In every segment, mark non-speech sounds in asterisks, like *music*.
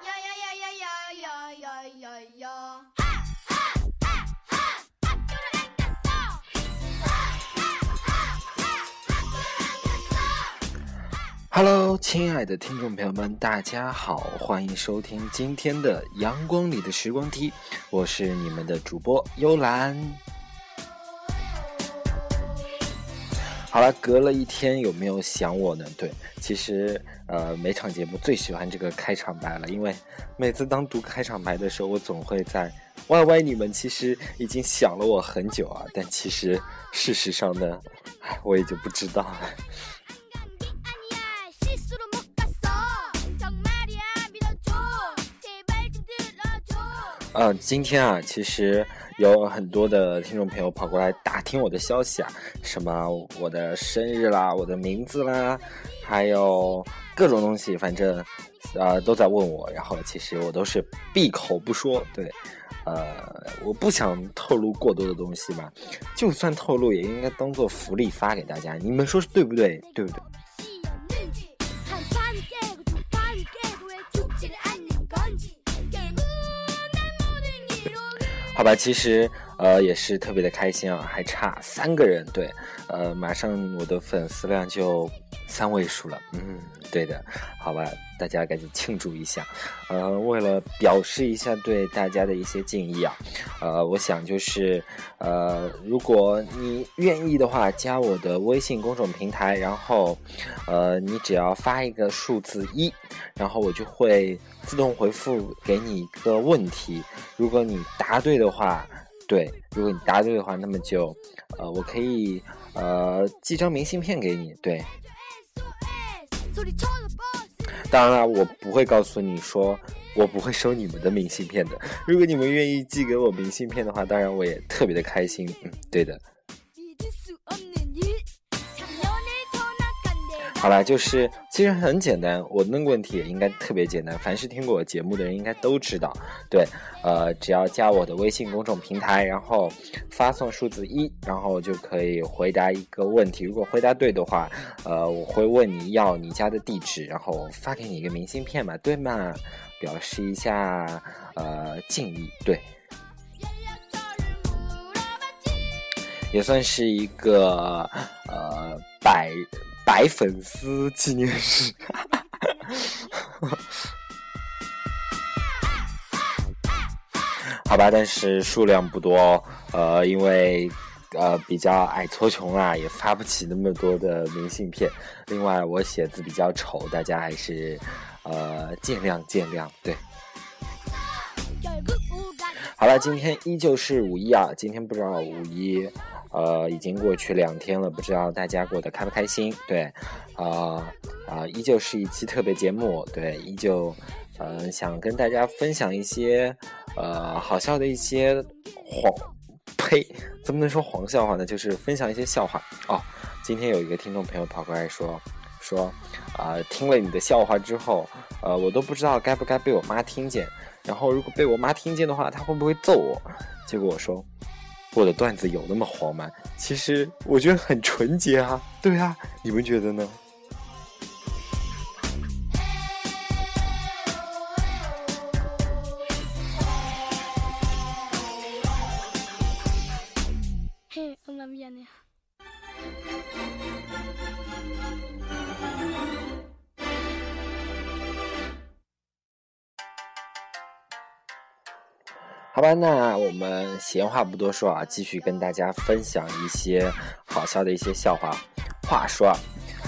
呀呀呀呀呀呀呀呀呀！哈哈哈哈！哈，就是爱的骚！哈！Hello，亲爱的听众朋友们，大家好，欢迎收听今天的《阳光里的时光梯》，我是你们的主播幽兰。好了，隔了一天，有没有想我呢？对，其实呃，每场节目最喜欢这个开场白了，因为每次当读开场白的时候，我总会在 YY 你们其实已经想了我很久啊，但其实事实上呢，唉，我也就不知道了。*laughs* 呃，今天啊，其实有很多的听众朋友跑过来打听我的消息啊，什么我的生日啦，我的名字啦，还有各种东西，反正呃都在问我。然后其实我都是闭口不说，对，呃，我不想透露过多的东西嘛，就算透露，也应该当做福利发给大家。你们说对不对？对不对？好吧，其实呃也是特别的开心啊，还差三个人，对，呃，马上我的粉丝量就三位数了，嗯，对的，好吧，大家赶紧庆祝一下，呃，为了表示一下对大家的一些敬意啊，呃，我想就是呃，如果你愿意的话，加我的微信公众平台，然后呃，你只要发一个数字一，然后我就会自动回复给你一个问题。如果你答对的话，对，如果你答对的话，那么就，呃，我可以，呃，寄张明信片给你，对。*laughs* 当然啦，我不会告诉你说，我不会收你们的明信片的。如果你们愿意寄给我明信片的话，当然我也特别的开心，嗯，对的。好了，就是其实很简单，我那个问题也应该特别简单。凡是听过我节目的人应该都知道，对，呃，只要加我的微信公众平台，然后发送数字一，然后就可以回答一个问题。如果回答对的话，呃，我会问你要你家的地址，然后发给你一个明信片嘛，对吗？表示一下呃敬意，对，也算是一个呃百。白粉丝纪念日，*laughs* 好吧，但是数量不多，呃，因为呃比较矮矬穷啊，也发不起那么多的明信片。另外，我写字比较丑，大家还是呃见谅见谅。对，好了，今天依旧是五一啊，今天不知道五一。呃，已经过去两天了，不知道大家过得开不开心？对，啊啊，依旧是一期特别节目，对，依旧，呃，想跟大家分享一些呃好笑的一些黄，呸，怎么能说黄笑话呢？就是分享一些笑话哦。今天有一个听众朋友跑过来说，说啊，听了你的笑话之后，呃，我都不知道该不该被我妈听见，然后如果被我妈听见的话，她会不会揍我？结果我说。我的段子有那么黄吗？其实我觉得很纯洁啊，对啊，你们觉得呢？那我们闲话不多说啊，继续跟大家分享一些好笑的一些笑话。话说啊，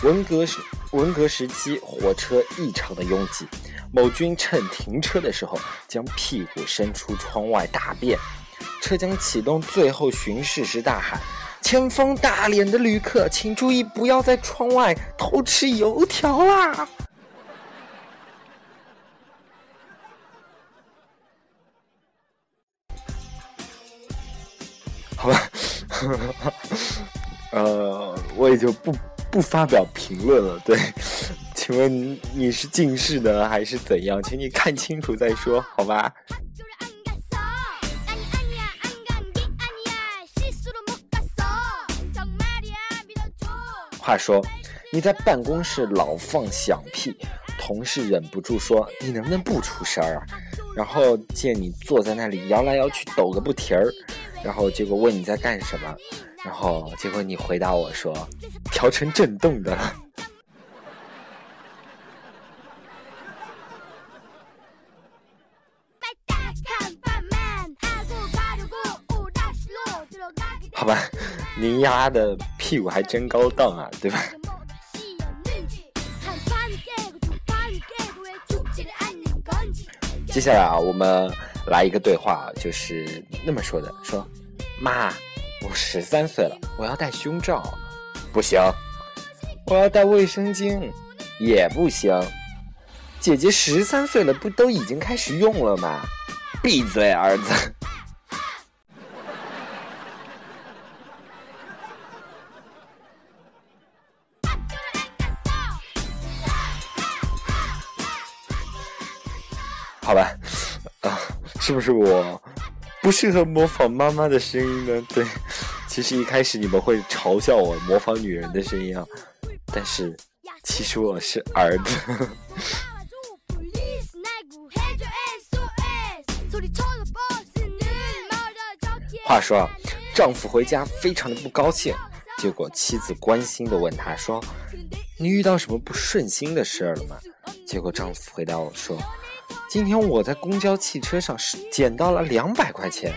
文革时文革时期火车异常的拥挤，某军趁停车的时候将屁股伸出窗外大便，车将启动最后巡视时大喊：“前方大脸的旅客，请注意不要在窗外偷吃油条啦！”好吧，*laughs* 呃，我也就不不发表评论了。对，*laughs* 请问你是近视的，还是怎样？请你看清楚再说，好吧？话说，你在办公室老放响屁，同事忍不住说：“你能不能不出声啊？”然后见你坐在那里摇来摇去抖个不停儿，然后结果问你在干什么，然后结果你回答我说：“调成震动的。*laughs* ”好吧，您丫的屁股还真高档啊，对吧？接下来啊，我们来一个对话，就是那么说的：说，妈，我十三岁了，我要戴胸罩，不行；我要戴卫生巾，也不行。姐姐十三岁了，不都已经开始用了吗？闭嘴，儿子。好吧，啊，是不是我不适合模仿妈妈的声音呢？对，*laughs* 其实一开始你们会嘲笑我模仿女人的声音啊，但是其实我是儿子。*laughs* 话说，丈夫回家非常的不高兴，结果妻子关心的问他说：“你遇到什么不顺心的事儿了吗？”结果丈夫回答我说。今天我在公交汽车上捡到了两百块钱，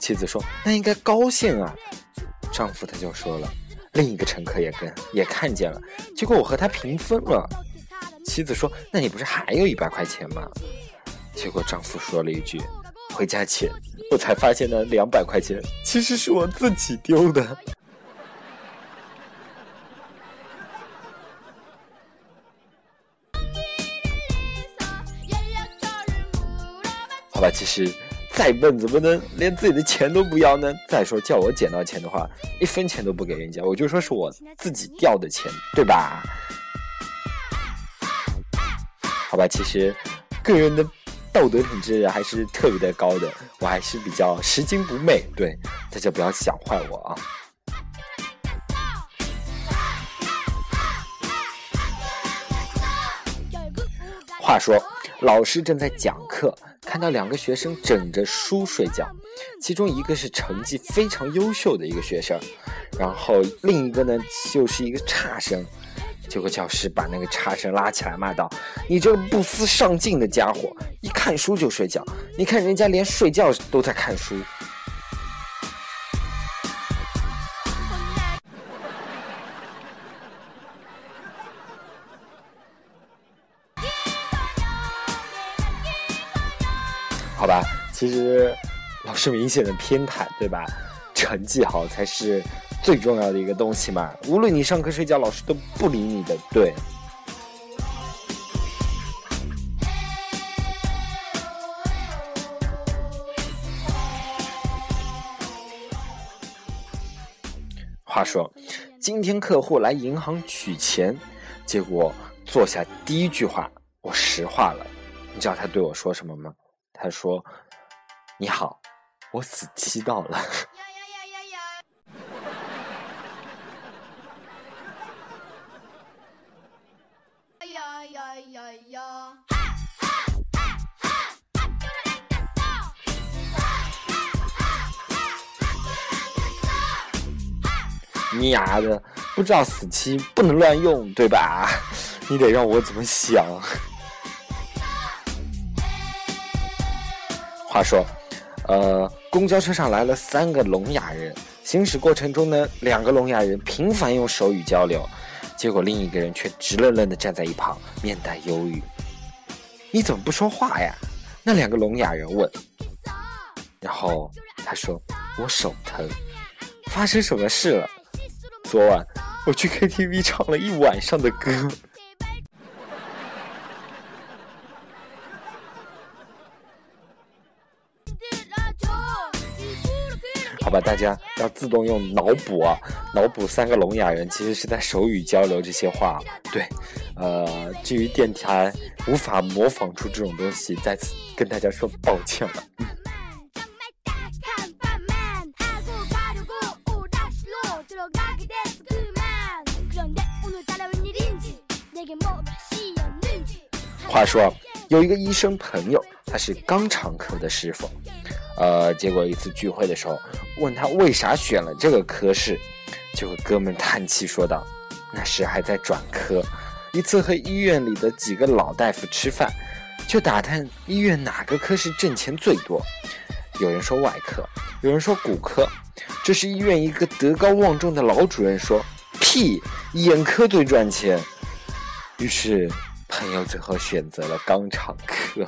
妻子说：“那应该高兴啊。”丈夫他就说了：“另一个乘客也跟也看见了，结果我和他平分了。”妻子说：“那你不是还有一百块钱吗？”结果丈夫说了一句：“回家前我才发现那两百块钱其实是我自己丢的。”吧，其实再笨怎么能连自己的钱都不要呢？再说叫我捡到钱的话，一分钱都不给人家，我就说是我自己掉的钱，对吧？好吧，其实个人的道德品质还是特别的高的，我还是比较拾金不昧，对大家不要想坏我啊。话说，老师正在讲课。看到两个学生枕着书睡觉，其中一个是成绩非常优秀的一个学生，然后另一个呢就是一个差生。结果教师把那个差生拉起来骂道：“你这个不思上进的家伙，一看书就睡觉。你看人家连睡觉都在看书。”好吧，其实老师明显的偏袒，对吧？*laughs* 成绩好才是最重要的一个东西嘛。无论你上课睡觉，老师都不理你的。对。话说，今天客户来银行取钱，结果坐下第一句话，我实话了。你知道他对我说什么吗？他说：“你好，我死期到了。*laughs* ”你丫的，不知道死期不能乱用，对吧？*laughs* 你得让我怎么想？话说，呃，公交车上来了三个聋哑人，行驶过程中呢，两个聋哑人频繁用手语交流，结果另一个人却直愣愣地站在一旁，面带忧郁。你怎么不说话呀？那两个聋哑人问。然后他说：“我手疼。”发生什么事了？昨晚我去 KTV 唱了一晚上的歌。吧，大家要自动用脑补啊，脑补三个聋哑人其实是在手语交流这些话。对，呃，至于电台无法模仿出这种东西，再次跟大家说抱歉了。话说，有一个医生朋友，他是肛肠科的师傅，呃，结果一次聚会的时候，问他为啥选了这个科室，结果哥们叹气说道：“那时还在转科，一次和医院里的几个老大夫吃饭，就打探医院哪个科室挣钱最多。有人说外科，有人说骨科，这是医院一个德高望重的老主任说：屁，眼科最赚钱。于是。”朋友最后选择了肛肠科。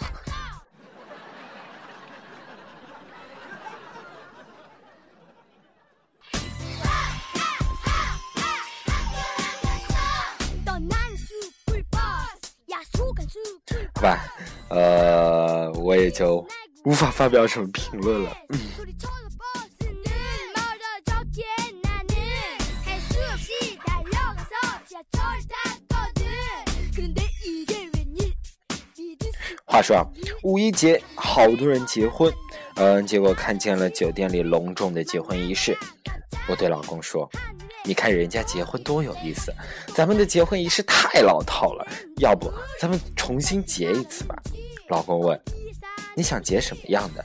吧，呃，我也就无法发表什么评论了。话说啊，五一节好多人结婚，嗯，结果看见了酒店里隆重的结婚仪式。我对老公说：“你看人家结婚多有意思，咱们的结婚仪式太老套了，要不咱们重新结一次吧？”老公问：“你想结什么样的？”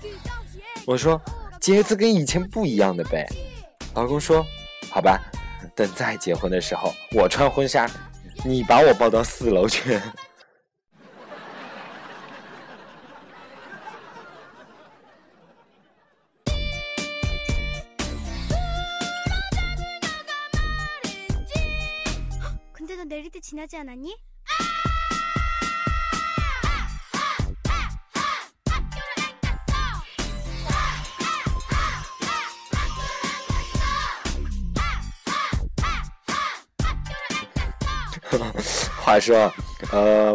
我说：“结一次跟以前不一样的呗。”老公说：“好吧，等再结婚的时候，我穿婚纱，你把我抱到四楼去。” *laughs* 话说，呃，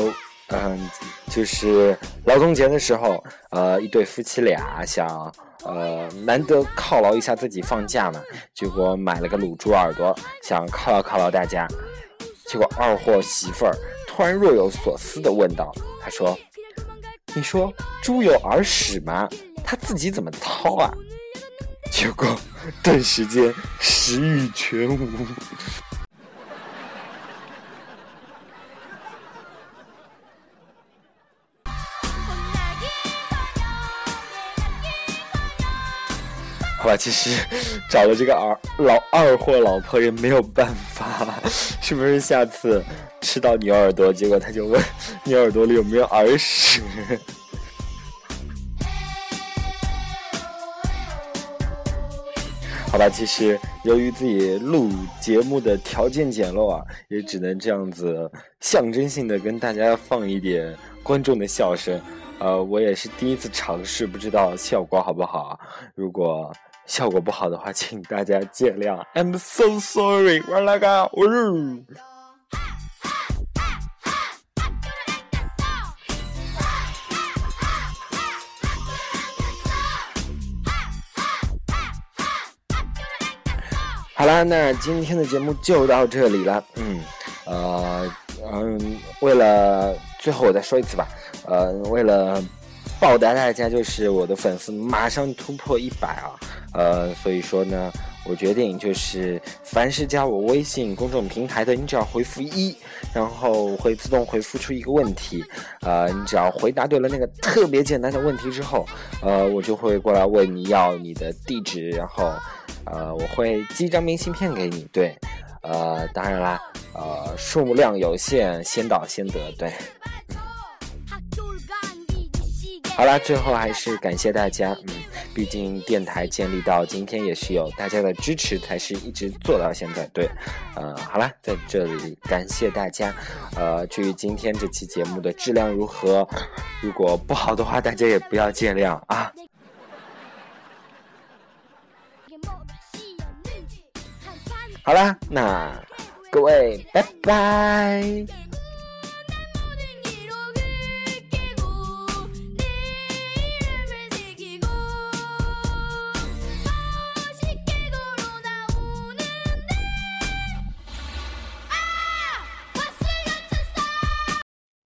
嗯，就是劳动节的时候，呃，一对夫妻俩想，呃，难得犒劳一下自己放假嘛，结果买了个卤猪耳朵，想犒劳犒劳大家。结果二货媳妇儿突然若有所思地问道：“他说，你说猪有耳屎吗？他自己怎么掏啊？”结果顿时间食欲全无。好吧，其实找了这个二老二货老婆也没有办法，是不是？下次吃到牛耳朵，结果他就问牛耳朵里有没有耳屎？*laughs* 好吧，其实由于自己录节目的条件简陋啊，也只能这样子象征性的跟大家放一点观众的笑声。呃，我也是第一次尝试，不知道效果好不好。如果效果不好的话，请大家见谅。I'm so sorry。玩那个，呜。好啦，那今天的节目就到这里了。嗯，呃，嗯，为了最后我再说一次吧。呃，为了报答大家，就是我的粉丝马上突破一百啊。呃，所以说呢，我决定就是，凡是加我微信公众平台的，你只要回复一，然后会自动回复出一个问题，呃，你只要回答对了那个特别简单的问题之后，呃，我就会过来问你要你的地址，然后，呃，我会寄一张明信片给你，对，呃，当然啦，呃，数量有限，先到先得，对。好啦，最后还是感谢大家，嗯，毕竟电台建立到今天也是有大家的支持，才是一直做到现在。对，呃，好啦，在这里感谢大家。呃，至于今天这期节目的质量如何，如果不好的话，大家也不要见谅啊。好啦，那各位，拜拜。